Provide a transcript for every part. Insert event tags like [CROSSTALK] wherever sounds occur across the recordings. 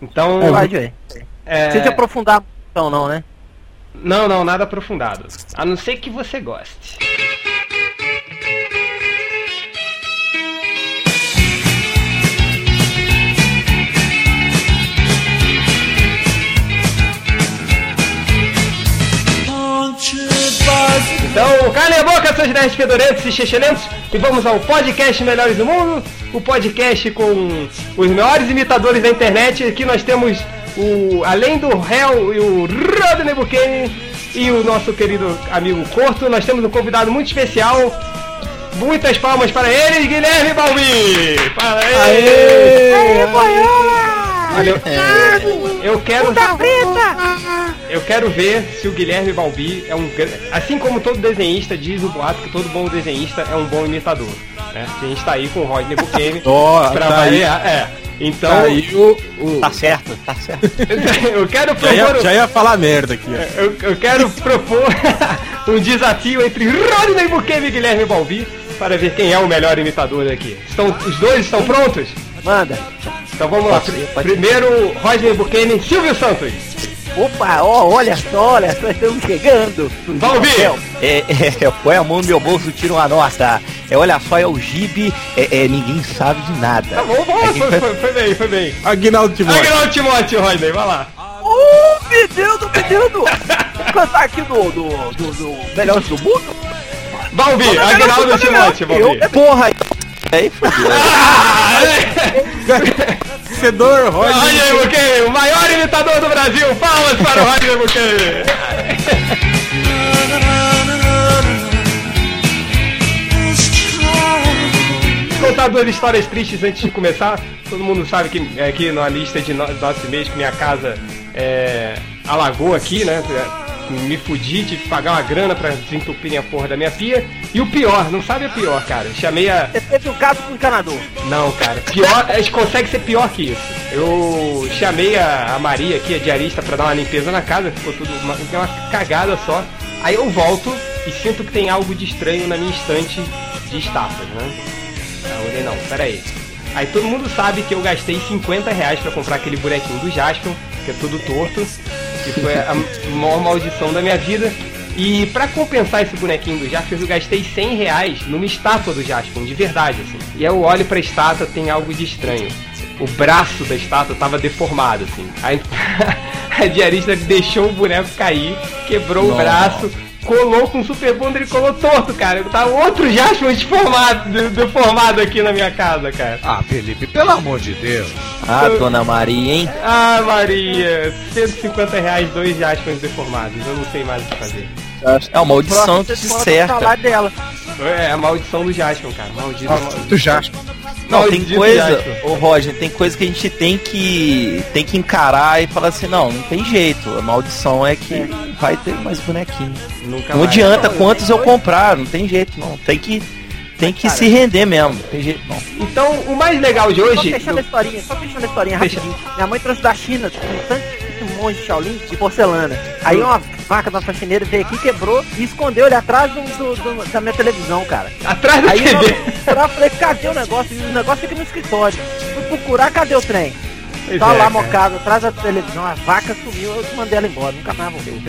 Então. É, pode ver. É... Sem te aprofundar então não, né? Não, não, nada aprofundado. A não ser que você goste. Então, calem a boca, seus 10 fedorentos e chechelentos, e vamos ao podcast Melhores do Mundo, o podcast com os maiores imitadores da internet. Aqui nós temos o além do réu e o Rodney Buchanan e o nosso querido amigo Corto, nós temos um convidado muito especial. Muitas palmas para ele, Guilherme Balbi! Para ele! Aê, Aê, eu, eu quero. Eu quero ver se o Guilherme Balbi é um. Assim como todo desenhista diz o boato que todo bom desenhista é um bom imitador. Né? A gente tá aí com o Rodney Buchanan [LAUGHS] oh, pra tá variar. É. Então. Tá, aí o, o... tá certo, tá certo. [LAUGHS] eu quero propor. Já ia, já ia falar merda aqui. Eu, eu quero propor [LAUGHS] um desafio entre Rodney Buchanan e Guilherme Balbi para ver quem é o melhor imitador aqui. Estão, os dois estão prontos? Manda. Então vamos pode lá. Ser, Primeiro, Rodney Buchanan, Silvio Santos. Opa, ó, olha só, olha só, estamos chegando. Vamos ver. É, é, põe a mão no meu bolso, tira uma nota. É, olha só, é o Gibe, é, é, ninguém sabe de nada. Tá bom, bom, foi, foi, foi, bem, foi bem. Aguinaldo Timóteo. Aguinaldo Timóteo, Rodney, vai lá. Uh, pedindo, pedindo. Cantar aqui do, do, do, do Melhores do Mundo. Balbi, Aguinaldo Timóteo, Balbi. Porra, aí fodeu. Vencedor, Roger. Roger Buquet, o maior imitador do Brasil. Palmas para o Roger Buquet. Contar duas histórias tristes antes de começar. Todo mundo sabe que aqui na lista de nosso mês que minha casa é, alagou aqui, né? Me fudi, tive que pagar uma grana pra desentupirem a porra da minha pia. E o pior, não sabe o pior, cara. Chamei a. Você teve um caso com o encanador. Não, cara. Pior, a gente consegue ser pior que isso. Eu chamei a, a Maria aqui, a diarista, pra dar uma limpeza na casa, ficou tudo uma, uma cagada só. Aí eu volto e sinto que tem algo de estranho na minha estante de estátuas, né? Eu olhei, não, pera aí. Aí todo mundo sabe que eu gastei 50 reais pra comprar aquele bonequinho do Jaspion, que é tudo torto que foi a maior maldição da minha vida. E para compensar esse bonequinho do Jaspion, eu gastei 100 reais numa estátua do Jaspion, de verdade, assim. E eu olho pra estátua, tem algo de estranho. O braço da estátua tava deformado, assim. Aí [LAUGHS] a diarista deixou o boneco cair, quebrou o braço, colou com Super Bonder e colou torto, cara. Tá outro Jasper deformado, deformado aqui na minha casa, cara. Ah, Felipe, pelo amor de Deus. Ah, Eu... dona Maria, hein? Ah, Maria. 150 reais, dois Jaspers deformados. Eu não sei mais o que fazer. É uma maldição que se cerca. dela. É a maldição do Jasper, cara. Maldito. do Jasper. Não, tem coisa, ô Roger, tem coisa que a gente tem que tem que encarar e falar assim, não, não tem jeito. A maldição é que é. vai ter mais bonequinho. Nunca não adianta não, quantos eu comprar, não tem jeito não. Tem que tem que Cara, se render mesmo, tem jeito não. Então, o mais legal de hoje. Só fechando a historinha, só fechando a historinha Fecha. rapidinho. Minha mãe trouxe da China, um tanto um monge Shaolin de porcelana. Aí uma vaca da faxineira veio aqui, quebrou e escondeu ele atrás do, do, do, da minha televisão, cara. Atrás da Aí TV? Eu, eu falei, cadê o negócio? O negócio fica no escritório. Fui procurar, cadê o trem? tá é, lá mocado atrás da televisão, a vaca sumiu, eu mandei ela embora, nunca mais voltei.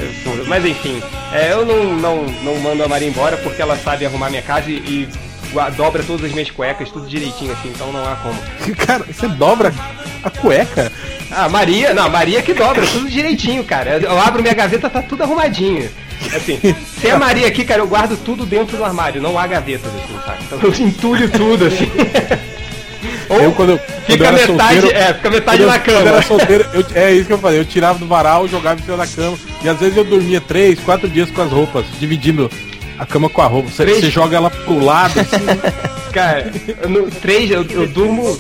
Mas enfim, é, eu não, não, não mando a Maria embora porque ela sabe arrumar minha casa e, e dobra todas as minhas cuecas, tudo direitinho assim, então não há como. [LAUGHS] Cara, você dobra a cueca? Ah, Maria, não, Maria que dobra, tudo direitinho, cara. Eu abro minha gaveta, tá tudo arrumadinho. Assim, se é Maria aqui, cara, eu guardo tudo dentro do armário, não há gavetas, assim, sabe? Então eu entulho tudo, assim. [LAUGHS] Ou eu, quando, fica, quando metade, solteiro, é, fica metade na cama. Quando eu solteiro, eu, é isso que eu falei, eu tirava do varal, jogava em cima da cama. E às vezes eu dormia três, quatro dias com as roupas, dividindo a cama com a roupa. Você, você joga ela pro lado, assim. [LAUGHS] Cara, no, três, eu, eu durmo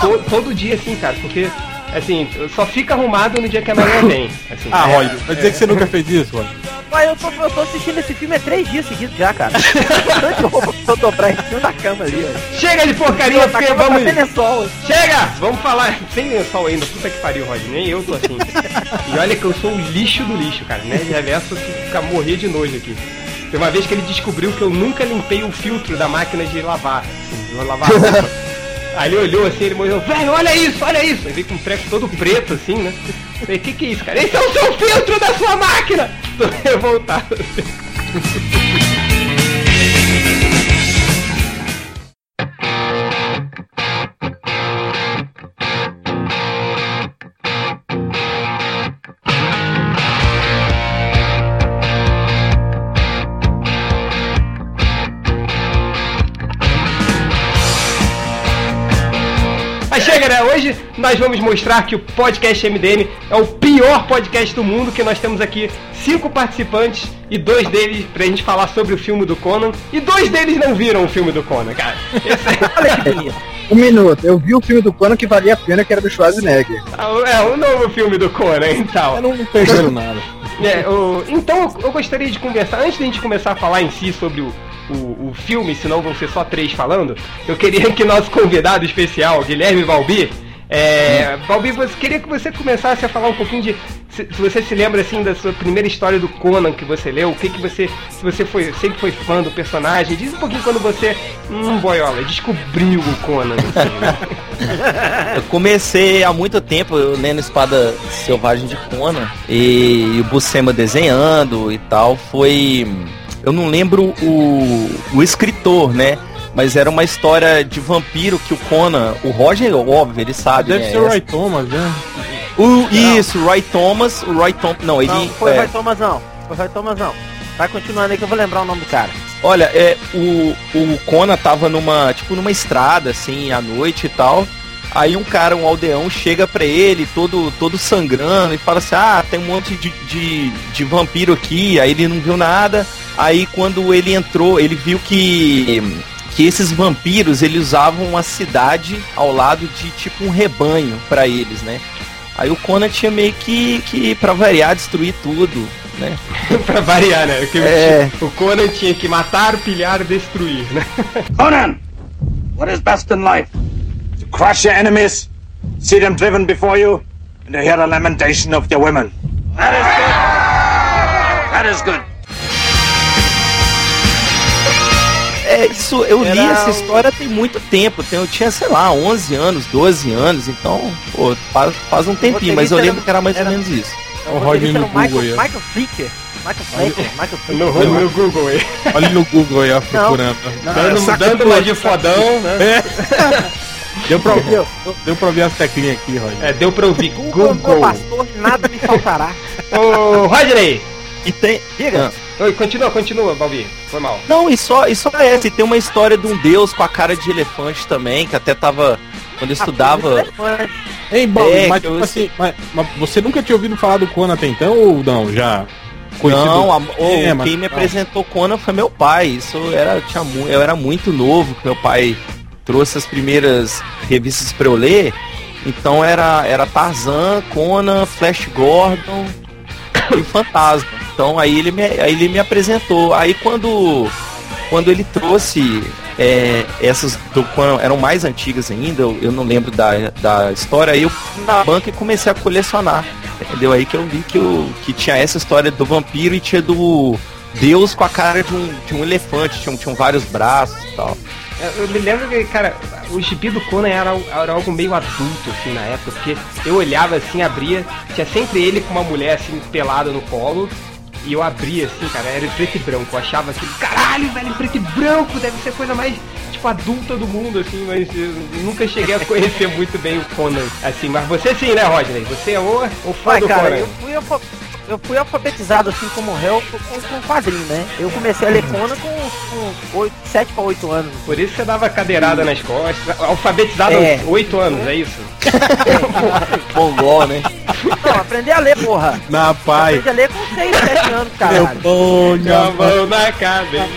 to, todo dia assim, cara, porque assim, só fica arrumado no dia que a manhã vem. Assim, ah, é, Roy, vai dizer é. que você nunca fez isso, Roy? Mas eu tô, eu tô assistindo esse filme há três dias seguidos já, cara. [LAUGHS] Tanto roupa que eu dobrar em cima da cama ali, ó. Chega de porcaria, porque vamos. Lençol. Chega! Vamos falar sem lençol ainda. Puta que pariu, Rod. Nem eu tô assim. e olha que eu sou o lixo do lixo, cara. Né? Reverso fica morrer de nojo aqui. Tem uma vez que ele descobriu que eu nunca limpei o filtro da máquina de lavar. De lavar [LAUGHS] roupa. Aí ele olhou assim, ele morreu, velho, olha isso, olha isso. Aí veio com um treco todo preto assim, né? Falei, que que é isso, cara? Esse é o seu filtro da sua máquina! [LAUGHS] Tô revoltado nós vamos mostrar que o podcast MDM é o pior podcast do mundo, que nós temos aqui cinco participantes e dois deles pra gente falar sobre o filme do Conan. E dois deles não viram o filme do Conan, cara. Esse... [LAUGHS] Olha que bonito. Um minuto, eu vi o filme do Conan que valia a pena, que era do Schwarzenegger. Ah, é, o novo filme do Conan, então. Eu não perderam nada. É, o... então eu gostaria de conversar, antes de a gente começar a falar em si sobre o, o, o filme, senão vão ser só três falando, eu queria que nosso convidado especial, Guilherme Valbi, é, Balbi, você queria que você começasse a falar um pouquinho de se, se, você se lembra assim da sua primeira história do Conan que você leu, o que que você se você foi sempre foi fã do personagem, diz um pouquinho quando você, hum, boiola, descobriu o Conan. Assim, [LAUGHS] né? eu comecei há muito tempo lendo Espada Selvagem de Conan e, e o Buscema desenhando e tal, foi eu não lembro o, o escritor, né? Mas era uma história de vampiro que o Conan, o Roger, óbvio, ele sabe. Deve né? ser o Roy Thomas, né? O, isso, o Roy Thomas, o Roy Thomas. Não, ele. Não, foi o é... Roy Thomas não. Foi o Roy Thomas não. Vai continuando aí que eu vou lembrar o nome do cara. Olha, é, o, o Conan tava numa, tipo, numa estrada, assim, à noite e tal. Aí um cara, um aldeão, chega pra ele, todo, todo sangrando, e fala assim, ah, tem um monte de, de, de vampiro aqui, aí ele não viu nada. Aí quando ele entrou, ele viu que que esses vampiros eles usavam uma cidade ao lado de tipo um rebanho para eles, né? Aí o Conan tinha meio que, que para variar, destruir tudo, né? [LAUGHS] pra variar, né? Porque é... o Conan tinha que matar, pilhar, destruir, né? [LAUGHS] Conan! What is best in life? To crush your enemies, see them driven before you, and to hear the lamentation of your women. That is good! That is good! É, isso, eu Era li essa história tem muito tempo. Eu tinha, sei lá, 11 anos, 12 anos, então, pô, faz, faz um tempinho, mas eu lembro que era mais era, ou menos isso. O Roger no Google Michael, aí. Michael Flicker. Michael Flicker, Michael Flicker. No, no Google aí. Olha no Google aí, ó, procurando. Não, dando, dando uma de fodão, né? É. [LAUGHS] Deu pra, ouvir, deu pra ouvir as teclinhas aqui, Roger. É, deu pra ouvir. Google. Google. pastor, nada me faltará. Ô, Roger aí. E tem. Diga. Ah. Oi, continua, continua, Balbi. Foi mal. Não, e só, e só é essa. E tem uma história de um deus com a cara de elefante também, que até tava. Quando eu ah, estudava. Ei, Balbi, é, mas, tipo eu... assim, mas, mas, você nunca tinha ouvido falar do Conan até então ou não? Já? Conhecido... Não, a, é, quem me apresentou Conan foi meu pai. Isso era, tinha, eu era muito novo, meu pai trouxe as primeiras revistas para eu ler. Então era, era Tarzan, Conan, Flash Gordon e Fantasma. Então aí ele me, aí ele me apresentou. Aí quando, quando ele trouxe é, essas do, eram mais antigas ainda, eu, eu, não lembro da, da história, aí eu fui na banca e comecei a colecionar. Entendeu? Aí que eu vi que, eu, que tinha essa história do vampiro e tinha do Deus com a cara de um, de um elefante, tinham, tinham vários braços e tal. Eu me lembro que, cara, o gibi do Conan era, era algo meio adulto, assim, na época, porque eu olhava assim, abria, tinha sempre ele com uma mulher, assim, pelada no colo, e eu abria assim, cara, era em preto e branco. Eu achava assim, caralho, velho, em preto e branco, deve ser a coisa mais, tipo, adulta do mundo, assim, mas eu nunca cheguei a conhecer muito bem o Conan, assim. Mas você sim, né, Rodney? Você é o, o fã Vai, do cara, Conan. Eu fui, eu eu fui alfabetizado assim como réu com, com quadrinho, né? Eu comecei a ler Conan com, com 8, 7 para 8 anos. Por isso você dava cadeirada nas costas. Alfabetizado é. aos 8 anos, é isso? [LAUGHS] Mongol, né? Não, aprender a ler, porra. Na pai. Aprendi a ler com 6, 7 anos, caralho. Eu ponho a mão na cabeça.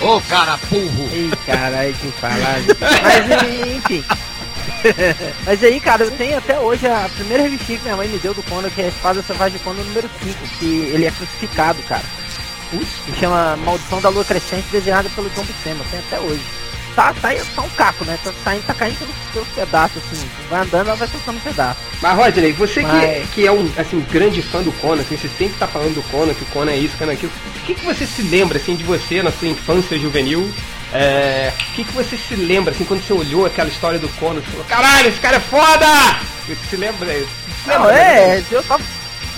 Ô, cara, burro. Ei, caralho, que falar. Mas, enfim. [LAUGHS] Mas aí, cara, eu tenho até hoje a primeira revistinha que minha mãe me deu do Conan, que é a Espada Selvagem Conan número 5, que ele é crucificado, cara. Que chama Maldição da Lua Crescente, desenhada pelo John Buscema, tem até hoje. Tá, tá, tá um caco, né? Tá, tá, tá caindo pelos, pelos pedaços, assim. Vai andando, ela vai soltando um pedaço. Mas, Rodney, você Mas... que, é, que é um assim, grande fã do Conan, assim, você sempre tá falando do Conan, que o Conan é isso, Conan é aquilo. O que, que você se lembra, assim, de você na sua infância juvenil É, o que, que você se lembra, assim, quando você olhou aquela história do Conan, você falou, caralho, esse cara é foda! Você se lembra? Você Não, é, eu tava,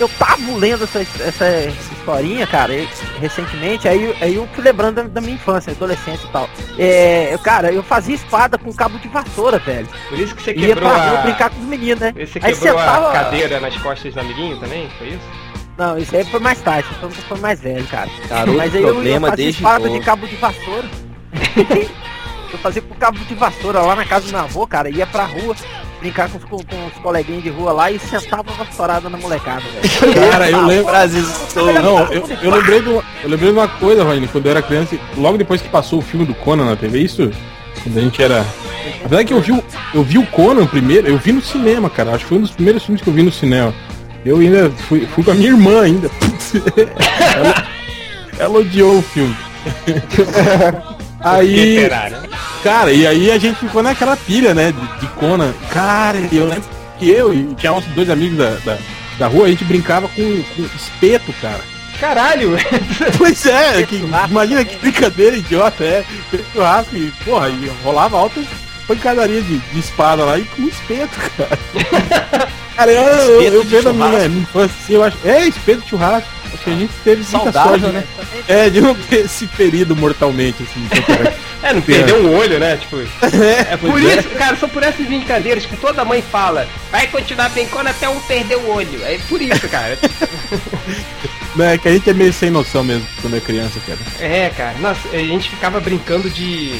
eu tava lendo essa, essa, essa historinha, cara, recentemente, aí, aí eu fui lembrando da, da, minha infância, adolescência e tal. É, cara, eu fazia espada com cabo de vassoura, velho. Por isso que você quebrou Ia pra a... brincar com os meninos, né? Você aí quebrou a cadeira nas costas do amiguinho também, foi isso? Não, isso aí foi mais tarde, foi, foi mais velho, cara. Garoto, Mas aí eu, eu fazia espada de cabo de vassoura. [LAUGHS] eu fazia com cabo de vassoura lá na casa do meu avô, cara, ia pra rua brincar com os, com, com os coleguinhas de rua lá e sentava vassourada na molecada, velho. [LAUGHS] Cara, eu lembro. Não, eu, eu, lembrei de uma, eu lembrei de uma coisa, Raine, quando eu era criança, logo depois que passou o filme do Conan na TV, isso quando a gente era. A verdade é que eu vi, eu vi o Conan primeiro, eu vi no cinema, cara. Acho que foi um dos primeiros filmes que eu vi no cinema. Eu ainda fui, fui com a minha irmã ainda. [LAUGHS] ela, ela odiou o filme. Aí. Cara, e aí a gente ficou naquela pilha, né? De, de Conan. Cara, eu lembro que eu e tinha uns dois amigos da, da, da rua, a gente brincava com, com espeto, cara. Caralho! pois é, que, imagina que brincadeira idiota, é. Churrasco e, porra, e rolava altas pancadaria de, de espada lá e com espeto, cara. [LAUGHS] cara, eu, eu, eu, eu vendo a minha, minha infância assim, eu acho. É, espeto churrasco. Que a gente teve Saudável, sorte, né? É, de não ter se ferido mortalmente, assim. é, não perdeu um olho, né? Tipo. É, é por é. isso, cara, são por essas brincadeiras que toda mãe fala, vai continuar brincando até um perder o olho. É por isso, cara. [LAUGHS] Não, é que a gente é meio sem noção mesmo quando é criança, cara. É, cara. Nossa, a gente ficava brincando de.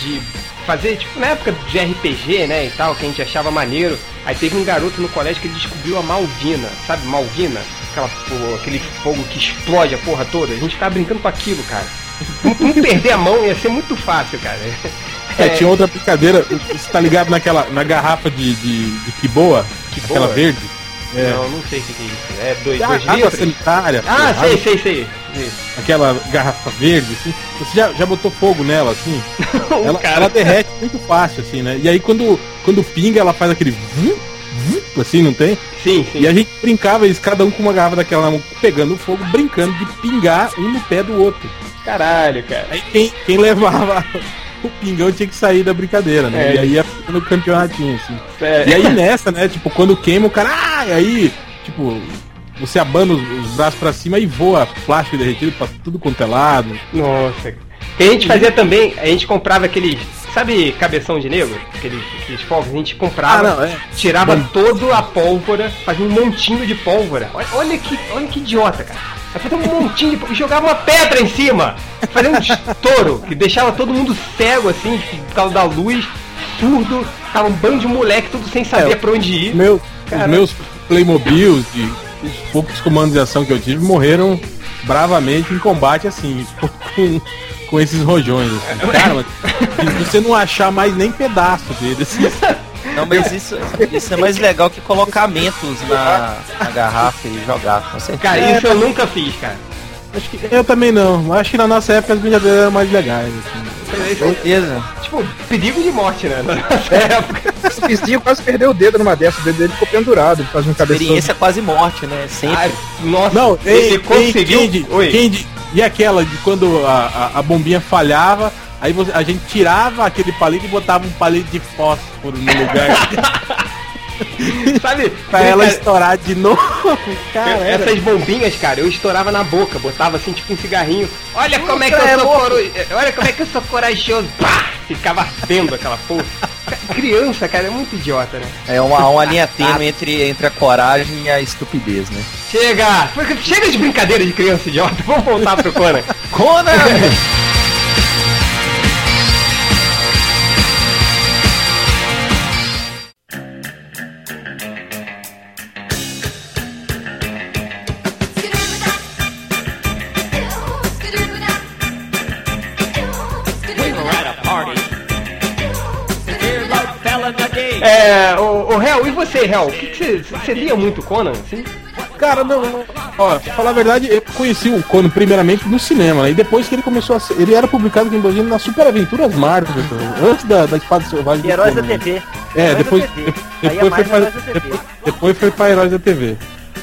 de fazer, tipo, na época de RPG, né, e tal, que a gente achava maneiro. Aí teve um garoto no colégio que ele descobriu a Malvina, sabe, Malvina? Aquela, pô, aquele fogo que explode a porra toda. A gente ficava brincando com aquilo, cara. Não perder a mão ia ser muito fácil, cara. É, é, tinha outra brincadeira, você tá ligado naquela, na garrafa de, de, de Kiboa, aquela verde? É. Não, não sei o que, é isso. É dois, dois água litros? sanitária. Ah, pô, sei, água... sei, sei, sei. Aquela garrafa verde, assim. Você já, já botou fogo nela, assim? [LAUGHS] ela, ela, derrete muito fácil, assim, né? E aí quando, quando pinga, ela faz aquele assim, não tem? Sim, sim. E a gente brincava, eles, cada um com uma garrafa daquela na mão, pegando fogo, brincando de pingar um no pé do outro. Caralho, cara. Aí quem, quem levava o pingão tinha que sair da brincadeira, né? É. E aí ia no campeonatinho, assim. É. E aí nessa, né, tipo, quando queima o cara, ah, aí, tipo, você abana os, os braços para cima e voa plástico derretido pra tudo quanto é lado. Nossa. E a gente fazia também, a gente comprava aqueles, sabe, cabeção de negro? Aqueles, aqueles fogos, a gente comprava, ah, não, é. tirava Bom. toda a pólvora, fazia um montinho de pólvora. Olha, olha, que, olha que idiota, cara. Aí um montinho de. jogava uma pedra em cima. Fazia um estouro que deixava todo mundo cego, assim, por causa da luz, surdo. Tava um bando de moleque, tudo sem saber é, pra onde ir. Meu, os meus Playmobiles, de, os poucos comandos de ação que eu tive, morreram bravamente em combate, assim, [LAUGHS] com, com esses rojões. Assim. [LAUGHS] Cara, você não achar mais nem pedaço deles. [LAUGHS] Não, mas isso, isso é mais legal que colocamentos na, na garrafa e jogar, com certeza. Cara, isso eu nunca fiz, cara. Acho que eu também não. Acho que na nossa época as brincadeiras eram mais legais. Assim. Certeza. Tipo, perigo de morte, né? Na nossa é. época. O vizinho quase perdeu o dedo numa dessas, o dedo dele ficou pendurado, fazendo cabeça. Experiência quase morte, né? Sempre. Ah, nossa, não, ele ei, conseguiu. Quem, quem, quem, e aquela de quando a, a, a bombinha falhava, Aí você, a gente tirava aquele palito e botava um palito de fósforo no lugar. [LAUGHS] Sabe? pra ela estourar de novo. [LAUGHS] Cara, Essas bombinhas, cara, eu estourava na boca, botava assim tipo um cigarrinho. Olha como é que eu sou coro... Olha como é que eu sou corajoso. Pá! Ficava ardendo aquela porra. Criança, cara, é muito idiota, né? É uma, uma linha [LAUGHS] tênue entre, entre a coragem e a estupidez, né? Chega! Chega de brincadeira de criança idiota. Vamos voltar pro Conan. Conan! É, Hel, e você, Hel? O que, você, você lia muito Conan, assim? Cara, não, não. Ó, pra falar a verdade, eu conheci o Conan primeiramente no cinema, né? E depois que ele começou a ser. Ele era publicado aqui em nas Super Aventuras Marvel, antes da, da Espada Selvagem. E Heróis da TV. É, depois, depois, depois, foi pra, depois, depois foi pra Heróis da TV.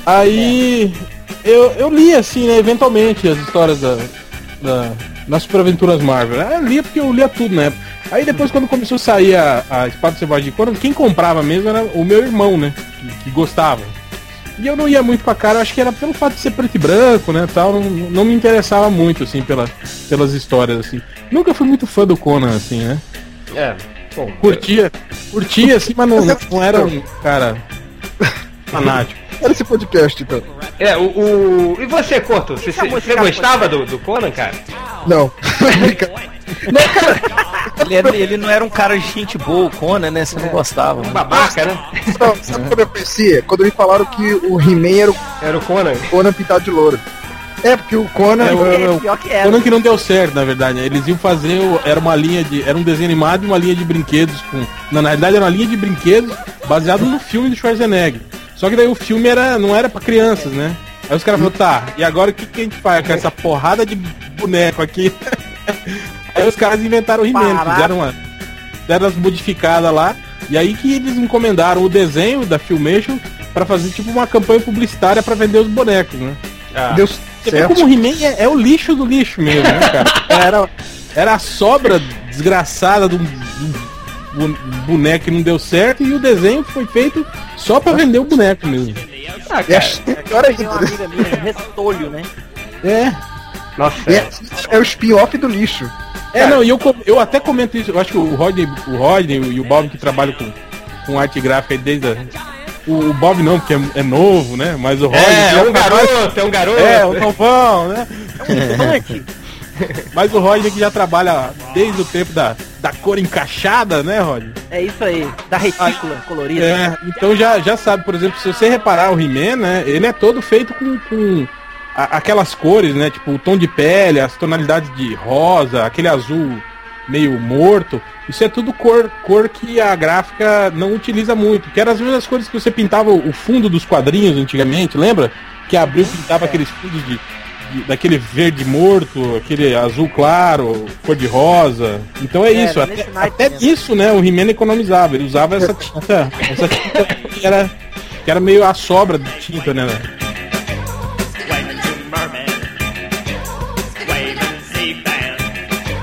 Aí. É. Eu, eu li assim, né, eventualmente, as histórias da, da, das Super Aventuras Marvel. Eu lia porque eu lia tudo na época. Aí depois quando começou a sair a, a Espada Selvagem de Conan, quem comprava mesmo era o meu irmão, né? Que, que, gostava. E eu não ia muito pra cara, eu acho que era pelo fato de ser preto e branco, né? Tal, não, não me interessava muito, assim, pela, pelas histórias, assim. Nunca fui muito fã do Conan, assim, né? É. Bom, curtia, curtia assim, mas não, [LAUGHS] não era um cara fanático. Era esse podcast, então. É, o. o... E você, Corto? Você, você gostava do, do Conan, cara? Não. [LAUGHS] não, cara. Ele, ele, não era um cara de gente boa, o Conan, né? Você não gostava. Um babaca, né? Não, sabe quando eu conhecia? Quando me falaram que o He-Man era o. Era o Conan? Conan pintado de louro. É, porque o Conan. É, o, é, o, pior que era. Conan que não deu certo, na verdade. Eles iam fazer. Era uma linha de. Era um desenho animado e uma linha de brinquedos. Com, na, na realidade, era uma linha de brinquedos baseado no filme do Schwarzenegger. Só que daí o filme era, não era pra crianças, né? Aí os caras falaram, tá, e agora o que, que a gente faz com essa porrada de boneco aqui? [LAUGHS] aí os caras inventaram o He-Man, fizeram uma. Deram as modificadas lá. E aí que eles encomendaram o desenho da Filmation para fazer tipo uma campanha publicitária para vender os bonecos, né? Ah. Deu certo. como o He-Man é, é, o lixo do lixo mesmo, né, cara? [LAUGHS] Era, era a sobra desgraçada do, do boneco que não deu certo e o desenho foi feito só pra vender o boneco mesmo. Ah, cara, é, pior ainda. Uma amiga minha, restolho, né? É. Nossa. É, é o spin-off do lixo. É, cara. não, e eu, eu até comento isso, eu acho que o Rodney, o Rodney e o Bob que trabalham com, com arte gráfica desde a, o, Bob não, porque é, é, novo, né? Mas o Rodney. É, é um garoto, é um garoto. É, o novão, né? É um punk. [LAUGHS] Mas o Rodney que já trabalha desde o tempo da, da cor encaixada, né, Rodney? É isso aí, da retícula ah, colorida. É, então já, já sabe, por exemplo, se você reparar o He-Man, né, ele é todo feito com, com a, aquelas cores, né, tipo o tom de pele, as tonalidades de rosa, aquele azul meio morto. Isso é tudo cor, cor que a gráfica não utiliza muito. Que eram as mesmas cores que você pintava o fundo dos quadrinhos antigamente, lembra? Que abriu pintava aqueles fundos de daquele verde morto, aquele azul claro, cor de rosa. Então é, é isso. Até, até isso, né? O He-Man economizava. Ele usava essa tinta. [LAUGHS] essa tinta que era, que era meio a sobra de tinta, né?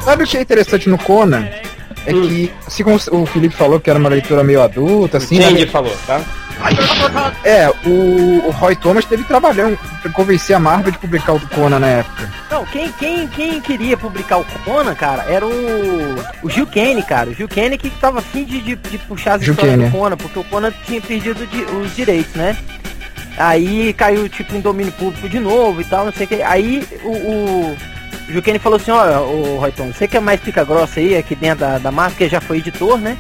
Sabe o que é interessante no Conan? É hum. que, assim como o Felipe falou que era uma leitura meio adulta, assim. Sim, né? ele falou, tá? É, o, o Roy Thomas teve trabalhando pra convencer a Marvel de publicar o Conan na época. Não, quem, quem, quem queria publicar o Conan, cara, era o, o Gil Kane, cara. O Gil Kane que tava afim de, de, de puxar as Gil histórias Kane. do Conan, porque o Conan tinha perdido de, os direitos, né? Aí caiu tipo em domínio público de novo e tal, não sei o que. Aí o, o, Kane falou assim, olha, o Roy Thomas, você que é mais pica grossa aí aqui dentro da, da Marvel, que já foi editor, né?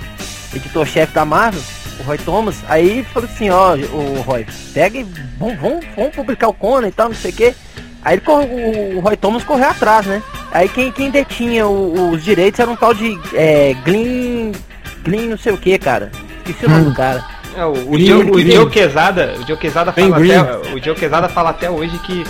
Editor-chefe da Marvel o Roy Thomas, aí falou assim, ó, o Roy, pega e vamos, vamos, vamos publicar o Conan e tal, não sei o que. Aí ele, o, Roy Thomas correu atrás, né? Aí quem, quem detinha o, os direitos era um tal de é, Glyn. Glyn não sei o que, cara. Esqueci o nome do hum. cara. É, o, o, Dio, o Dio Quesada, o Dio Quesada fala até, o Dio Quesada fala até hoje que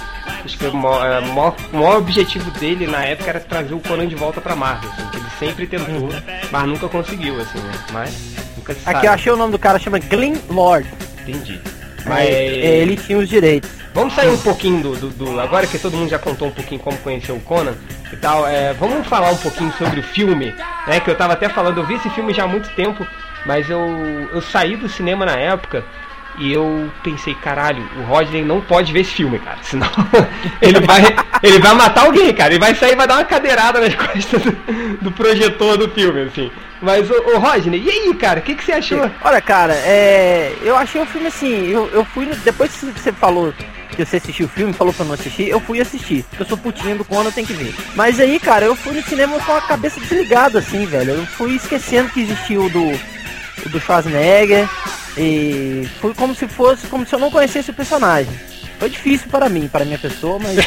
acho que o maior, é, maior, o maior, objetivo dele na época era trazer o Conan de volta pra Marvel, assim, que ele sempre tentou, mas nunca conseguiu, assim, né? Mas nunca se Aqui eu achei o nome do cara, chama Glenn Lord. Entendi. Mas é, ele tinha os direitos. Vamos sair um pouquinho do, do, do, Agora que todo mundo já contou um pouquinho como conheceu o Conan e tal, é, vamos falar um pouquinho sobre o filme, né? Que eu tava até falando, eu vi esse filme já há muito tempo, mas eu, eu saí do cinema na época e eu pensei, caralho, o Rodney não pode ver esse filme, cara. Senão [LAUGHS] ele vai, ele vai matar alguém, cara. Ele vai sair e vai dar uma cadeirada nas [LAUGHS] costas do, do projetor do filme, assim. Mas, o, o Rodney, e aí, cara, o que, que você achou? Olha, cara, é, eu achei o filme assim, eu, eu fui, depois que você falou que você assistiu o filme, falou pra não assistir, eu fui assistir. Porque eu sou putinho do Conan, tem que ver. Mas aí, cara, eu fui no cinema com a cabeça desligada, assim, velho. Eu fui esquecendo que existiu o do, do Schwarzenegger. E foi como se fosse, como se eu não conhecesse o personagem. Foi difícil para mim, para minha pessoa, mas. [LAUGHS]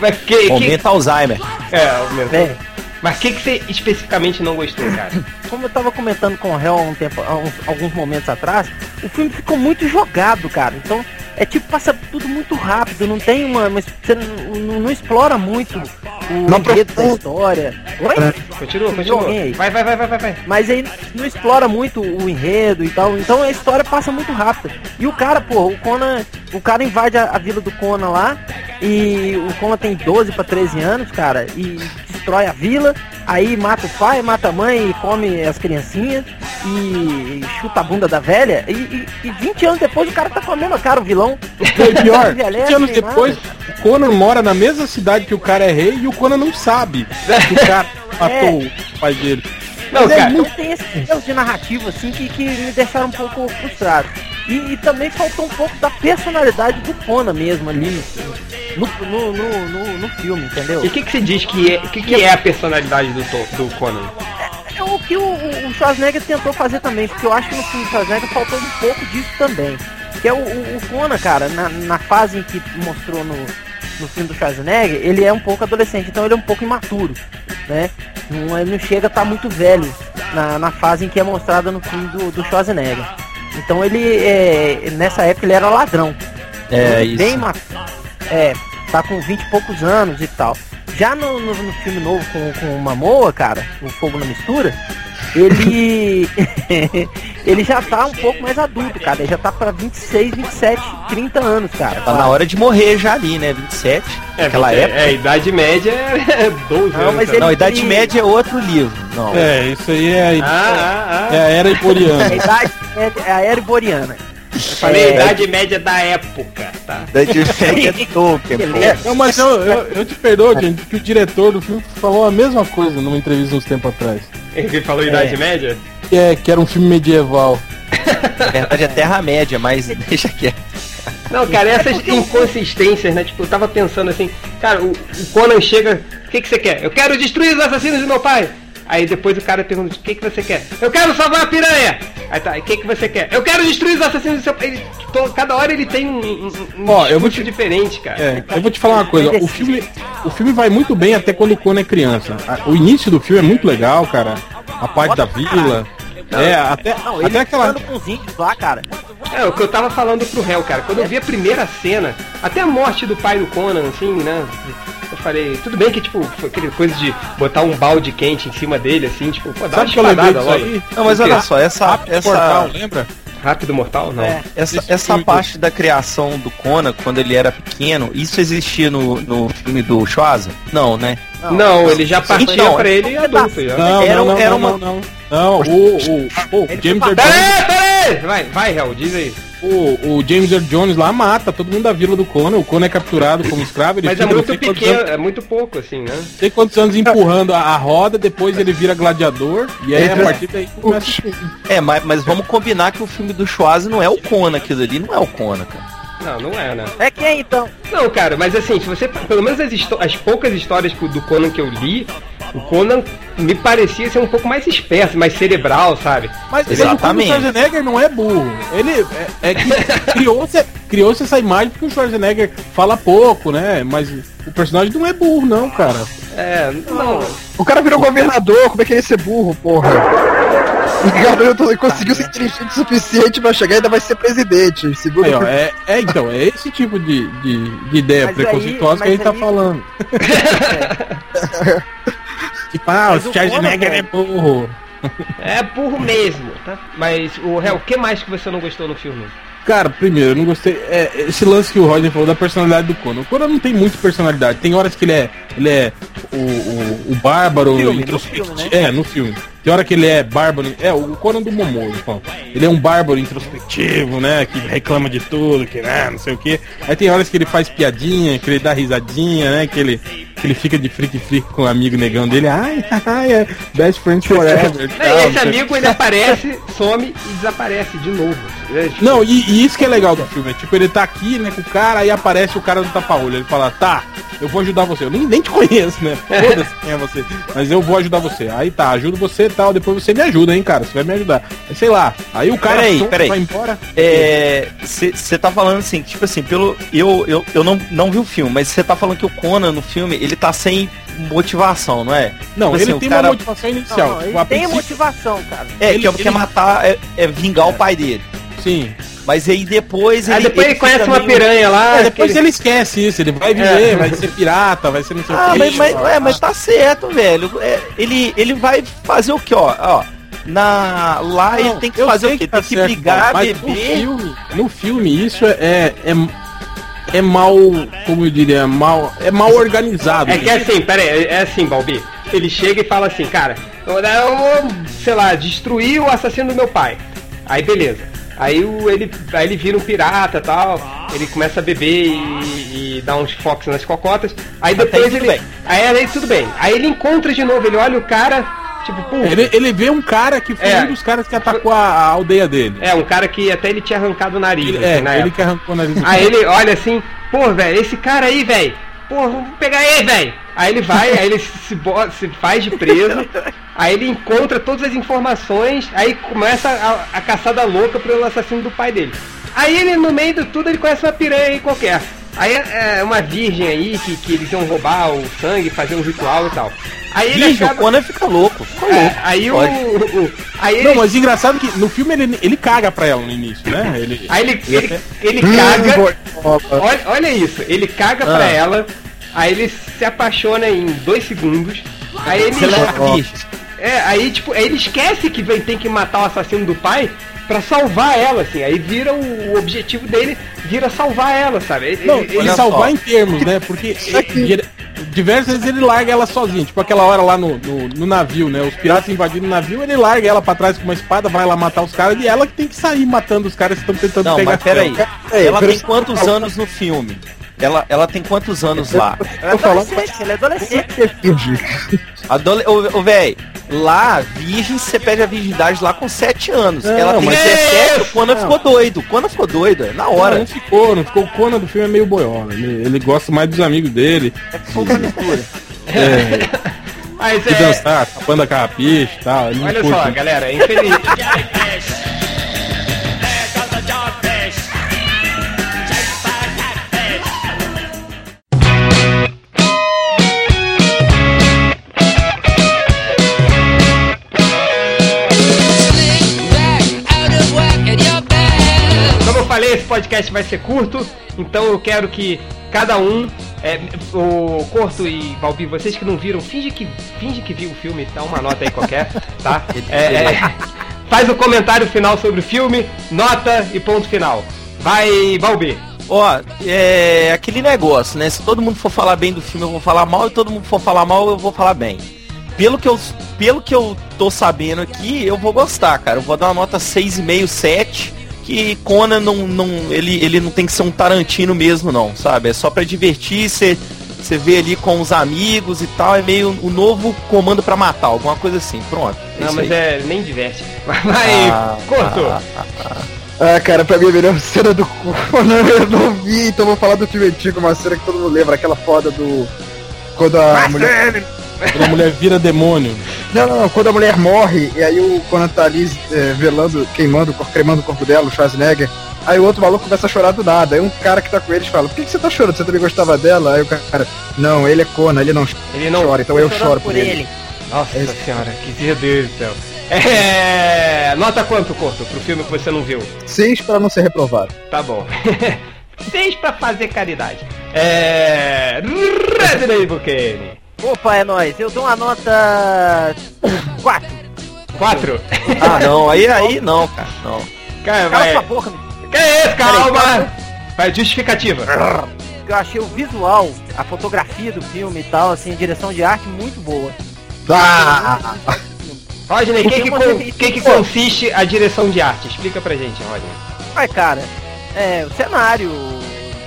mas que, Aumenta que... Alzheimer. É, aumenta. É. Mas o que, que você especificamente não gostou, cara? [LAUGHS] Como eu tava comentando com o Hell há um tempo, uns, alguns momentos atrás, o filme ficou muito jogado, cara. Então, é tipo, passa tudo muito rápido, não tem uma. uma você não, não, explora muito o não enredo da história. Oi? É. Continua, continua. Vai, vai, vai, vai, vai. Mas aí não explora muito o enredo e tal. Então a história passa muito rápido. E o cara, pô, o Conan. O cara invade a, a vila do Conan lá E o Conan tem 12 para 13 anos, cara, e destrói a vila, aí mata o pai, mata a mãe e come as criancinhas e chuta a bunda da velha. E, e, e 20 anos depois o cara tá com a mesma cara, o vilão. [LAUGHS] É pior, 20 anos depois, o Conan mora na mesma cidade que o cara é rei e o Conan não sabe que o [LAUGHS] cara matou é. o pai dele. Não, Mas é cara, muito... tem esses de narrativa assim que, que me deixaram um pouco frustrado. E, e, também faltou um pouco da personalidade do Conan mesmo ali no, no, no, no, no filme, entendeu? E o que, que você diz que é, que, que é a personalidade do, do Conan? É, é o que o, o Schwarzenegger tentou fazer também, porque eu acho que no filme do Schwarzenegger faltou um pouco disso também. Que é o, o, o Conan, cara, na, na fase em que mostrou no, no filme do Schwarzenegger, ele é um pouco adolescente, então ele é um pouco imaturo, né? Não, ele não chega a estar tá muito velho na, na fase em que é mostrada no filme do, do Schwarzenegger. Então ele, é, nessa época, ele era ladrão. É, isso. Bem É, tá com 20 e poucos anos e tal. Já no, no, no filme novo com, com o Mamoa, cara, o Fogo na Mistura, ele [LAUGHS] ele já tá um pouco mais adulto, cara. Ele já tá pra 26, 27, 30 anos, cara. Tá na hora de morrer já ali, né? 27. É, aquela é, época. É, a idade média é 12 não, Mas ele, não, a idade média é outro livro. Não. É, isso aí é, a, ah, ah, ah. é a era iboriana. É a idade é a era iboriana. Eu falei é, idade média da época, tá? Idade média é [LAUGHS] Tolkien. É, não, mas eu, eu, eu, te perdoo, gente, que o diretor do filme falou a mesma coisa numa entrevista uns tempos atrás. Ele falou idade é. média? É, que era um filme medieval. Na verdade é Terra-média, mas [LAUGHS] deixa quieto. Não, cara, essas inconsistências, né? Tipo, eu tava pensando assim, cara, o, o Conan chega, o que, que você quer? Eu quero destruir os assassinos do meu pai! Aí depois o cara pergunta, o que, que você quer? Eu quero salvar a piranha! Aí tá, o que, que você quer? Eu quero destruir os assassinos do seu pai. Cada hora ele tem um, um, um Ó, eu vou te... diferente, cara. É, eu vou te falar uma coisa, o filme, o filme vai muito bem até quando o Conan é criança. O início do filme é muito legal, cara. A parte da vila. Não, é, até, não, até aquela. Com os índios lá, cara. É, o que eu tava falando pro réu, cara. Quando eu vi a primeira cena, até a morte do pai do Conan, assim, né? Eu falei, tudo bem que, tipo, foi aquele coisa de botar um balde quente em cima dele, assim, tipo, pô, dá Sabe uma espadada logo. Aí? Não, mas olha só, essa. essa... Portal, lembra? Rápido Mortal? Não. É. Essa, essa parte da criação do Conan, quando ele era pequeno, isso existia no, no filme do Schwarza? Não, né? Não, não ele já partia então, pra ele adulto. Já. Não, era, não, não, era uma... não, não, não. o, o, o James Earl Jones... Peraí, Vai, vai, Hel, diz aí. O, o James Earl Jones lá mata todo mundo da vila do Conan. O Conan é capturado como escravo. Mas é muito pequeno, é muito pouco, assim, né? Tem quantos anos empurrando a, a roda, depois ele vira gladiador. E aí, a partir daí, começa... É, mas, mas vamos combinar que o filme do Schwarzenegger não é o Conan, aquilo ali não é o Conan, cara. Não, não é, né? É quem então? Não, cara, mas assim, se você. Pelo menos as, as poucas histórias do Conan que eu li, o Conan me parecia ser um pouco mais esperto, mais cerebral, sabe? Mas Exatamente. o Schwarzenegger não é burro. Ele é, é que [LAUGHS] criou-se criou essa imagem porque o Schwarzenegger fala pouco, né? Mas o personagem não é burro, não, cara. É, não. O cara virou governador, como é que ele ia ser burro, porra? O cara conseguiu ser inteligente o suficiente pra chegar e ainda vai ser presidente. Segundo aí, ó, é, é, então, é esse tipo de, de, de ideia mas preconceituosa aí, que a gente tá aí... tá falando. [LAUGHS] [LAUGHS] tipo, ah, o Schwarzenegger é burro. É burro mesmo, tá? Mas, o réu, o que mais que você não gostou no filme? Cara, primeiro, eu não gostei. É, esse lance que o Roger falou da personalidade do Conan. O Conan não tem muita personalidade. Tem horas que ele é. Ele é o, o, o bárbaro filme, introspectivo. Né? É, no filme. Tem hora que ele é bárbaro. É, o Conan do Momo, então. Ele é um bárbaro introspectivo, né? Que reclama de tudo, que né, não sei o que. Aí tem horas que ele faz piadinha, que ele dá risadinha, né? Que ele, ele fica de freak freak com o amigo negão dele. Ai, ai, é best friends forever. Não, esse amigo ele aparece, some e desaparece de novo. Não, e, e, isso que é legal do filme. É, tipo, ele tá aqui, né, com o cara, aí aparece o cara do tapa-olho. Ele fala, tá, eu vou ajudar você. Eu nem, nem te conheço, né? Foda-se quem é você. Mas eu vou ajudar você. Aí tá, ajudo você e tal. Depois você me ajuda, hein, cara. Você vai me ajudar. Aí, sei lá. Aí o cara peraí, peraí. vai embora. É. Você tá falando assim, tipo assim, pelo. Eu, eu, eu não, não vi o filme, mas você tá falando que o Conan no filme, ele tá sem motivação, não é? Não, tipo ele assim, tem cara... uma motivação inicial. Não, não, ele tem motivação, cara. É, ele, que é ele... quer matar, é, é vingar é. o pai dele. Sim. Mas aí depois ele. Aí depois ele, ele conhece uma piranha lá. É, depois ele... ele esquece isso, ele vai viver, é. vai ser pirata, vai ser não sei ah, o que. Mas, mas, é, mas tá certo, velho. É, ele, ele vai fazer o que, ó? ó na lá não, ele tem que fazer o quê? Que tá tem que certo, brigar, mas beber. No filme, no filme isso é, é é mal, como eu diria, mal, é mal organizado. É que é assim, pera aí, é assim, Balbi. Ele chega e fala assim, cara, eu vou, sei lá, destruir o assassino do meu pai. Aí beleza. Aí o, ele, aí ele vira um pirata tal, ele começa a beber e, e dá uns fox nas cocotas. Aí depois Até ele. Aí, aí tudo bem. Aí ele encontra de novo, ele olha o cara, tipo, pô. Ele, ele vê um cara que foi é, um dos caras que atacou a, a, aldeia dele. É, um cara que até ele tinha arrancado o nariz. Ele, assim, é, ele que arrancou o nariz. Aí ele olha assim, pô, velho, esse cara aí, velho. Pô, vamos pegar ele, velho. Aí ele vai, aí ele se, se faz de preso, [LAUGHS] aí ele encontra todas as informações, aí começa a, a caçada louca pelo assassino do pai dele. Aí ele, no meio de tudo, ele conhece uma piranha aí qualquer. Aí é, é uma virgem aí que, que eles iam roubar o sangue, fazer um ritual e tal. Aí ele Bicho, acaba... o Conan fica louco. Fica é, louco. Aí o, o, aí Não, mas engraçado que no filme ele, ele caga pra ela no início, né? Ele, aí ele, ele, ele, ele caga. olha, olha isso, ele caga ah. pra ela, aí ele se apaixona em dois segundos. Aí ele. É, aí tipo, aí ele esquece que tem que matar o assassino do pai para salvar ela, assim. Aí vira o, o, objetivo dele, vira salvar ela, sabe? Ele, não, ele, ele salvar só. em termos, né? Porque [LAUGHS] ele, diversas vezes ele larga ela sozinho. Tipo aquela hora lá no, no, no, navio, né? Os piratas invadindo o navio, ele larga ela pra trás com uma espada, vai lá matar os caras e ela que tem que sair matando os caras que estão tentando não, pegar. Mas peraí, é, ela tem quantos anos no filme? Ela, ela tem quantos anos lá? Ela é adolescente, ela é adolescente. Adole... Ô, ô velho, lá, virgem, você perde a virgindade lá com 7 anos. Não, ela tem 17, o Conan não. ficou doido. O Conan ficou doido, é na hora. Não, não ficou, não ficou. O Conan do filme é meio boiola. Ele, ele gosta mais dos amigos dele. É fogo aventura. É. [LAUGHS] Mas é... dançar, tapando a carrapicha e tal. Olha só, galera, infeliz. [LAUGHS] esse podcast vai ser curto, então eu quero que cada um, é, o Corto e Valbi, vocês que não viram, finge que, finge que viu o filme, dá uma nota aí qualquer, [LAUGHS] tá? É, é, [LAUGHS] faz o um comentário final sobre o filme, nota e ponto final. Vai, Valbi. Ó, é aquele negócio, né? Se todo mundo for falar bem do filme, eu vou falar mal, e todo mundo for falar mal, eu vou falar bem. Pelo que eu, pelo que eu tô sabendo aqui, eu vou gostar, cara. Eu vou dar uma nota 6,5, 7 que Conan não, não, ele, ele não tem que ser um Tarantino mesmo não, sabe? É só para divertir, você você vê ali com os amigos e tal, é meio o novo comando para matar, alguma coisa assim, pronto. É não, mas aí. é nem diverte. [LAUGHS] Vai, ah, cortou. Ah, ah, ah, ah. cara, pra mim a melhor cena do Conan eu não vi, então vou falar do filme antigo, uma cena que todo mundo lembra, aquela foda do. Quando a mulher. Quando a mulher vira demônio. Não, não, não, quando a mulher morre, e aí o Conan tá ali é, velando, queimando, cremando o corpo dela, o Schwarzenegger. Aí o outro maluco começa a chorar do nada. Aí um cara que tá com eles fala, por que, que você tá chorando? Você também gostava dela? Aí o cara, não, ele é Conan, ele não, ele não chora, então eu choro por ele. ele. Nossa é senhora, que Deus do céu. É. Nota quanto, Corto, pro filme que você não viu? Seis pra não ser reprovado. Tá bom. [LAUGHS] Seis pra fazer caridade. É. Redney Bukene. Opa, é nóis. Eu dou uma nota 4. 4? Ah, não. Aí, aí [LAUGHS] não, cara. Não. Cara, vai. Cala boca, Que é isso, calma. Vai, justificativa. Eu achei o visual, a fotografia do filme e tal, assim, a direção de arte muito boa. Ah. Rodney, o que, que, que, que consiste a direção de arte? Explica pra gente, Rodney. Vai, cara, é, o cenário,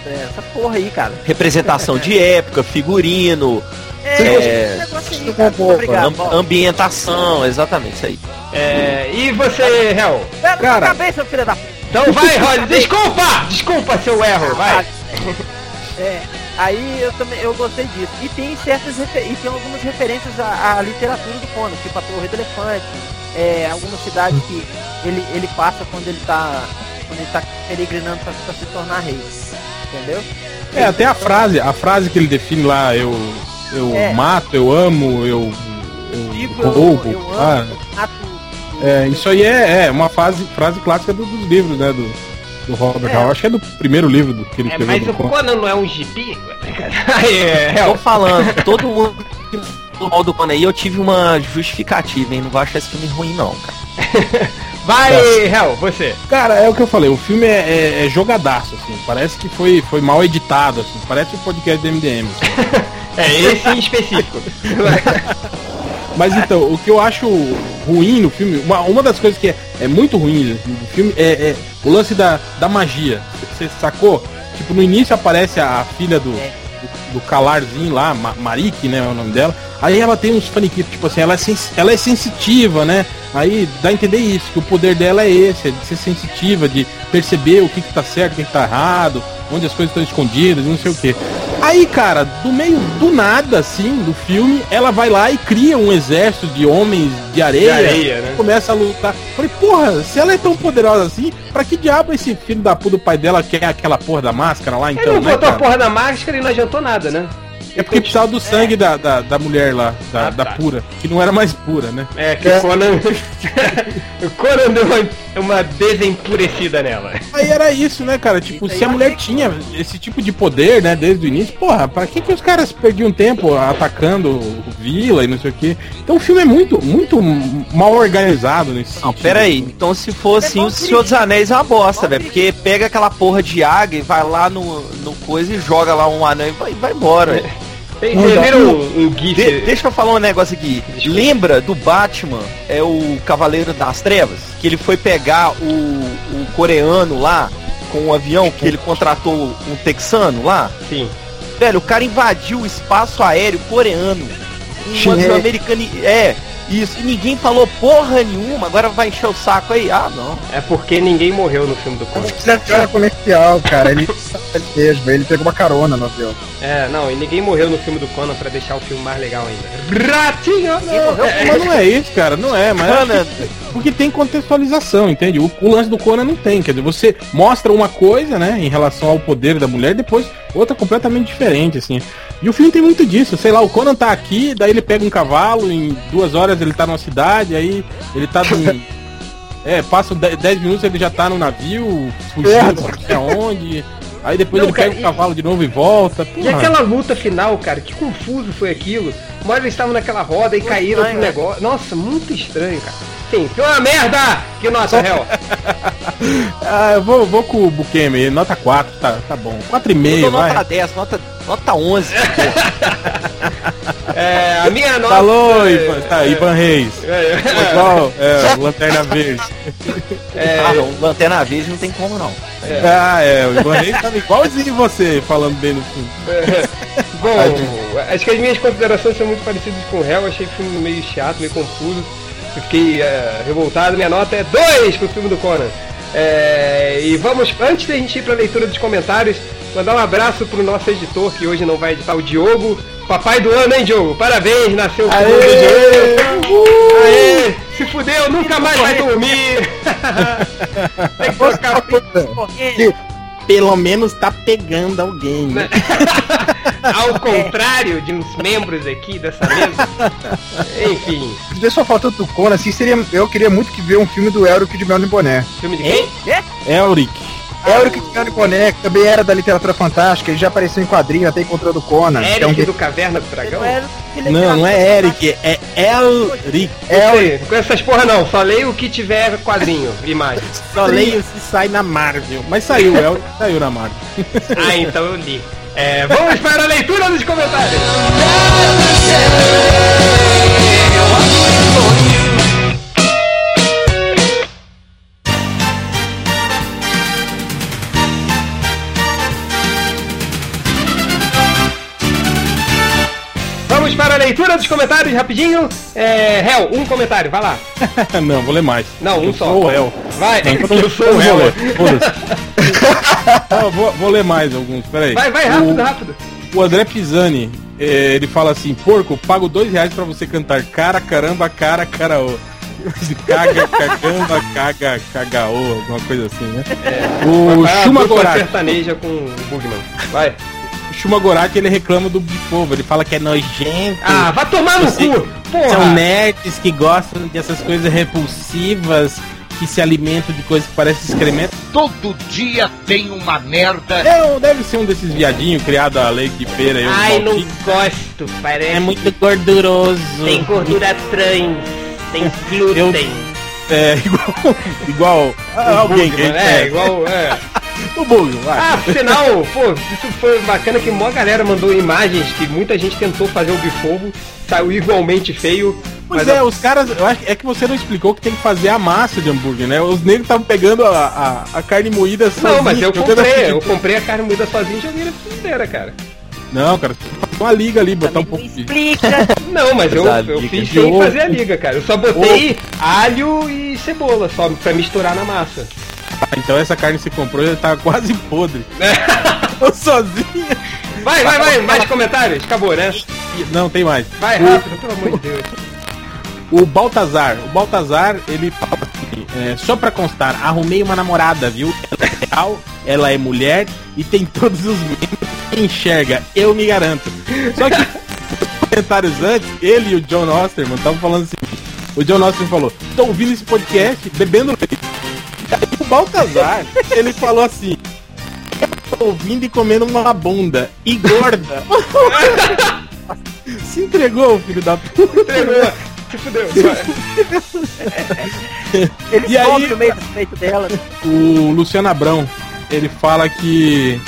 é, essa porra aí, cara. Representação de época, figurino, é, é aí, ambientação, exatamente isso aí. É, e você, Hel? Cara, cabeça, filho da Então vai, Rolly, desculpa! Desculpa seu erro, vai! [LAUGHS] É, aí eu também eu gostei disso. E tem certas e tem algumas referências à, à, literatura do Conan, tipo a Torre do Elefante, é, alguma cidade que ele, ele passa quando ele tá. quando ele tá peregrinando pra, pra se tornar rei. Entendeu? É, até a frase, a frase que ele define lá, eu eu é. mato, eu amo, eu, eu Vivo, roubo. Eu, eu ah, amo, mato, é, isso aí é, é uma fase, frase clássica do, dos livros, né? Do, do Robert é. Acho que é do primeiro livro do, que ele é, escreveu. Mas o Conan não é um gibi? [LAUGHS] é, é, Tô falando, todo mundo do mal do Conan aí eu tive uma justificativa, hein? Não vou achar esse filme ruim não, cara. [LAUGHS] Vai, Hel, você. Cara, é o que eu falei, o filme é, é, é, jogadaço, assim. Parece que foi, foi mal editado, assim. Parece o um podcast do MDM. Assim. [LAUGHS] é, esse em específico. [LAUGHS] Mas então, o que eu acho ruim no filme, uma, uma das coisas que é, é muito ruim no filme é, é, o lance da, da magia. Você sacou? Tipo, no início aparece a, filha do, é. do, do, Calarzinho lá, Ma Marik, né, é o nome dela. Aí ela tem uns faniquitos, tipo assim, ela é, ela é sensitiva, né? Aí dá a entender isso, que o poder dela é esse, é de ser sensitiva, de perceber o que, que tá certo, o que, que tá errado, onde as coisas estão escondidas, não sei o que. Aí, cara, do meio do nada, assim, do filme, ela vai lá e cria um exército de homens de areia, de areia né? começa a lutar. Falei, porra, se ela é tão poderosa assim, pra que diabo esse filho da puta do pai dela quer aquela porra da máscara lá, então? Ele não né, botou a porra da máscara e não adiantou nada, né? É porque precisava do sangue é. da, da, da, mulher lá, da, ah, tá. da, pura, que não era mais pura, né? É, que é. o Conan. o [LAUGHS] Conan deu uma, uma desempurecida nela. Aí era isso, né, cara? Tipo, se a mulher tinha esse tipo de poder, né, desde o início, porra, pra que, que os caras perdiam tempo atacando o Vila e não sei o quê? Então o filme é muito, muito mal organizado nesse Não, sentido. pera aí. Então se fosse assim, o Senhor dos Anéis é uma bosta, velho. Porque pega aquela porra de águia e vai lá no, no coisa e joga lá um anão e vai, vai embora. É. Tem, um, um GIF. De, deixa eu falar um negócio aqui. Lembra do Batman, é o Cavaleiro das Trevas? Que ele foi pegar o, o coreano lá com o um avião que ele contratou um texano lá? Sim. Velho, o cara invadiu o espaço aéreo coreano. Um avião americano. É, isso, e ninguém falou porra nenhuma, agora vai encher o saco aí. Ah, não. É porque ninguém morreu no filme do Conan. Ele comercial, cara. Ele [LAUGHS] mesmo, ele pegou uma carona no avião. É, não, e ninguém morreu no filme do Conan pra deixar o filme mais legal ainda. Ratinho! Não. É, mas não é isso, cara, não é, mas. Conan. Porque tem contextualização, entende? O, o, lance do Conan não tem, quer dizer, você mostra uma coisa, né, em relação ao poder da mulher, depois outra completamente diferente, assim. E o filme tem muito disso, sei lá, o Conan tá aqui, daí ele pega um cavalo, em duas horas ele tá numa cidade, aí ele tá no, [LAUGHS] É, passa 10 minutos ele já tá no navio, fugindo, não sei aonde. Aí depois não, ele cara, pega o cavalo de novo e volta. Porra. E aquela luta final, cara, que confuso foi aquilo. Uma hora eles estavam naquela roda e caíram pro negócio. Nossa, muito estranho, cara. Sim, foi uma merda! Que nota, [LAUGHS] réu? Ah, eu vou, vou com o Bukemi, nota 4, tá, tá bom. 4,5, vai. Nota 10, nota, nota 11. [LAUGHS] é, a minha nota... Falou, é, Ivan, tá, Ivan Reis. É, é, [LAUGHS] Lanterna Verde. É, ah, não, Lanterna Verde não tem como não. É. Ah, é, o Ivan Reis tava igualzinho você, falando bem no filme. É. Bom, acho que as minhas considerações são muito parecidas com o réu, achei o filme meio chato, meio confuso. Fiquei é, revoltado, minha nota é 2 pro filme do Conan. É, e vamos, antes da gente ir pra leitura dos comentários, mandar um abraço pro nosso editor que hoje não vai editar, o Diogo. Papai do ano, hein, Diogo? Parabéns, nasceu o filho do Diogo. Aê! Se fudeu, nunca mais vai dormir. [LAUGHS] Tem que colocar pelo menos tá pegando alguém. Né? [LAUGHS] Ao contrário de uns membros aqui dessa mesa. Enfim. Se só faltou do Conan, assim, seria. Eu queria muito que ver um filme do Elric de Mel Boné. Filme de quem? É? Elric. Elric de Mel Boné, que também era da literatura fantástica, ele já apareceu em quadrinho, até encontrou do Conan. Eric é um... do Caverna do Dragão? Não, não é Eric, é Elric. Elric. Com essas porra não, só leio o que tiver quadrinho, imagem. Só leio se sai na Marvel. Mas saiu, Elric saiu na Marvel. ah, então eu li. É, vamos para a leitura dos comentários. Vamos para a leitura dos comentários rapidinho. É, Hel, um comentário, vai lá. [LAUGHS] Não, vou ler mais. Não, um eu só. Sou o Hel. Vai, eu sou o Hel. [LAUGHS] vou, vou ler mais alguns, peraí. Vai, vai, rápido, o, rápido. O André Pisani, é, ele fala assim, porco, pago dois reais pra você cantar cara, caramba, cara, caraô. [LAUGHS] caga, cagamba, caga, cagaô, alguma coisa assim, né? É, o Chuma Gorati. sertaneja com o Bugman. Vai. O Chuma Gorati, ele reclama do povo, ele fala que é nojento. Ah, vai tomar no cu! Porra. São nerds que gostam dessas coisas repulsivas que se alimentam de coisas que parecem excremento. Todo dia tem uma merda. É, deve ser um desses viadinhos criado a leite de feira. Ai, não gosto, parece. É muito gorduroso. Tem gordura trans, tem glúten. Eu, É, [LAUGHS] igual. igual alguém que É, igual. É. o bug, vai. Ah, afinal, pô, isso foi bacana que uma galera mandou imagens que muita gente tentou fazer o bifogo, saiu igualmente feio. Pois é, a... os caras, eu acho que é que você não explicou que tem que fazer a massa de hambúrguer, né? Os negros estavam pegando a, a, a, carne moída sozinho. Não, mas eu comprei, eu comprei a carne moída sozinho e joguei na frigideira, cara. Não, cara, uma liga ali, botar um pouco de. Explica! [LAUGHS] Não, mas eu, eu fiz sem fazer a liga, cara. Eu só botei alho e cebola só pra misturar na massa. Ah, então essa carne você comprou já tá quase podre. [LAUGHS] sozinha. Vai, vai, vai, mais comentários? Acabou, né? Não, tem mais. Vai rápido, pelo amor de Deus. O Baltazar, o Baltazar, ele fala assim, é, só pra constar, arrumei uma namorada, viu? Ela é real, ela é mulher e tem todos os membros enxerga, eu me garanto. Só que [LAUGHS] comentários antes, ele e o John Osterman estavam falando assim. O John Osterman falou, tô ouvindo esse podcast bebendo leite. Baltazar, ele falou assim, tô ouvindo e comendo uma bunda. E gorda. [LAUGHS] Se entregou, filho da puta. Entregou. Se fudeu. ele e aí, o meio do peito dela. O Luciano Abrão, ele fala que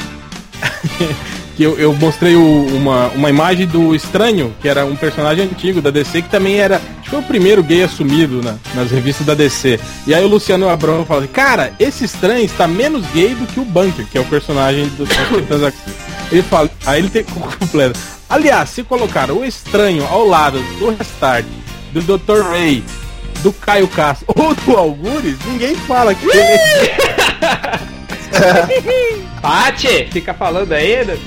[LAUGHS] que eu, eu mostrei o, uma, uma imagem do Estranho, que era um personagem antigo da DC, que também era. Foi o primeiro gay assumido na, nas revistas da DC. E aí o Luciano Abrão fala assim, cara, esse estranho está menos gay do que o Bunker, que é o personagem do Ele fala, aí ele tem [LAUGHS] completo. Aliás, se colocar o estranho ao lado do Restart, do Dr. Ray, do Caio Castro ou do Algures, ninguém fala que ele é... [LAUGHS] Fica falando aí. Né?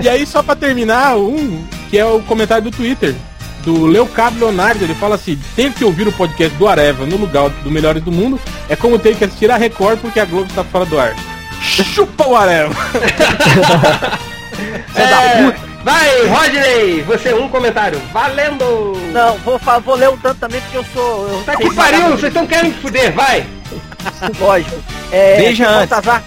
e aí, só pra terminar, um que é o comentário do Twitter. Do Leocado Leonardo, ele fala assim: ter que ouvir o podcast do Areva no lugar do Melhores do Mundo é como ter que assistir a Record porque a Globo está fora do ar. Chupa o Areva! [LAUGHS] é, vai, Rodney! Você um comentário. Valendo! Não, vou, vou ler um tanto também porque eu sou. Eu tá que pariu, vocês estão querendo fuder, vai! Lógico. É, Beija antes. Baltazar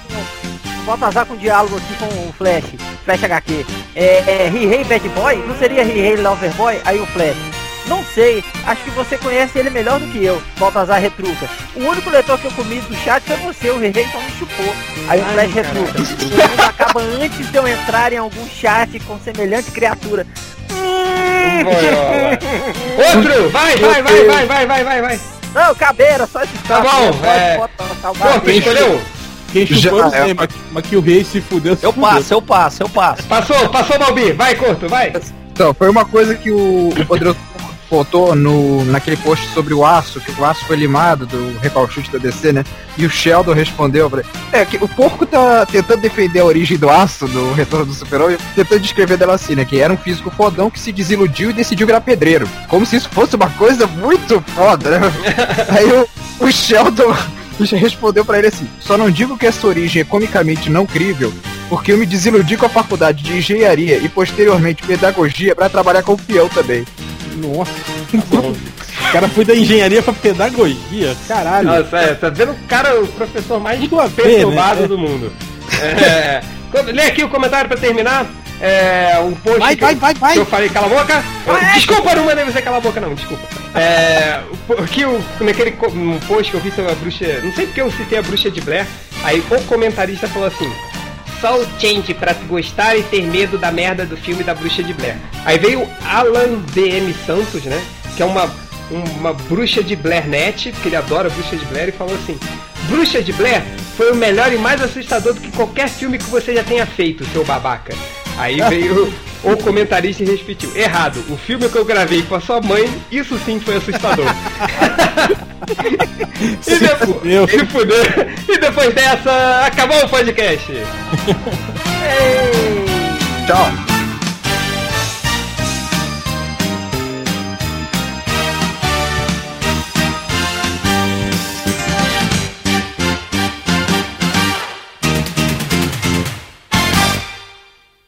Baltazar com diálogo aqui com o Flash, Flash HQ. É, é He-Hey Bad Boy? Não seria He-Hey Loverboy? Aí o Flash. Não sei, acho que você conhece ele melhor do que eu. Baltazar retruca. O único leitor que eu comi do chat foi você, o Rei só me chupou. Aí o Flash retruca. O mundo acaba antes de eu entrar em algum chat com semelhante criatura. Outro! [LAUGHS] Vai, vai, vai, vai, vai, vai, vai, vai. Não, cabeira, só esse Tá bom, é... Pô, quem escolheu? Quem chupou, eu sei, mas, mas que o rei se fudeu. Se eu fudeu. passo, eu passo, eu passo. Passou, passou, Balbi. Vai, Corto, vai. Então, foi uma coisa que o, o Poderoso botou no, naquele post sobre o aço, que o aço foi limado do recalchute da DC, né? E o Sheldon respondeu pra É, que o porco tá tentando defender a origem do aço do Retorno do Super-Homem, tentando descrever dela assim, né? Que era um físico fodão que se desiludiu e decidiu virar pedreiro. Como se isso fosse uma coisa muito foda, né? [LAUGHS] Aí o, o Sheldon respondeu para ele assim: Só não digo que essa origem é comicamente não crível, porque eu me desiludi com a faculdade de engenharia e posteriormente pedagogia para trabalhar como peão também. Nossa, o cara foi da engenharia pra pedagogia, caralho. Nossa, é, tá vendo o cara, o professor mais perturbado né? do mundo. É, lê aqui o comentário pra terminar. É, um post vai, que, vai, vai, vai. que eu falei cala a boca. Desculpa, não mandei você calar a boca não, desculpa. É, que o, naquele um post que eu vi sobre a bruxa, não sei porque eu citei a bruxa de Blair, aí o comentarista falou assim, só o change pra gostar e ter medo da merda do filme da Bruxa de Blair. Aí veio Alan DM Santos, né? Que é uma, uma bruxa de Blair net, porque ele adora Bruxa de Blair, e falou assim: Bruxa de Blair foi o melhor e mais assustador do que qualquer filme que você já tenha feito, seu babaca. Aí veio o comentarista e repetiu: Errado, o filme que eu gravei com a sua mãe, isso sim foi assustador. [LAUGHS] e, depois, se fudeu. e depois dessa, acabou o podcast. [LAUGHS] Tchau.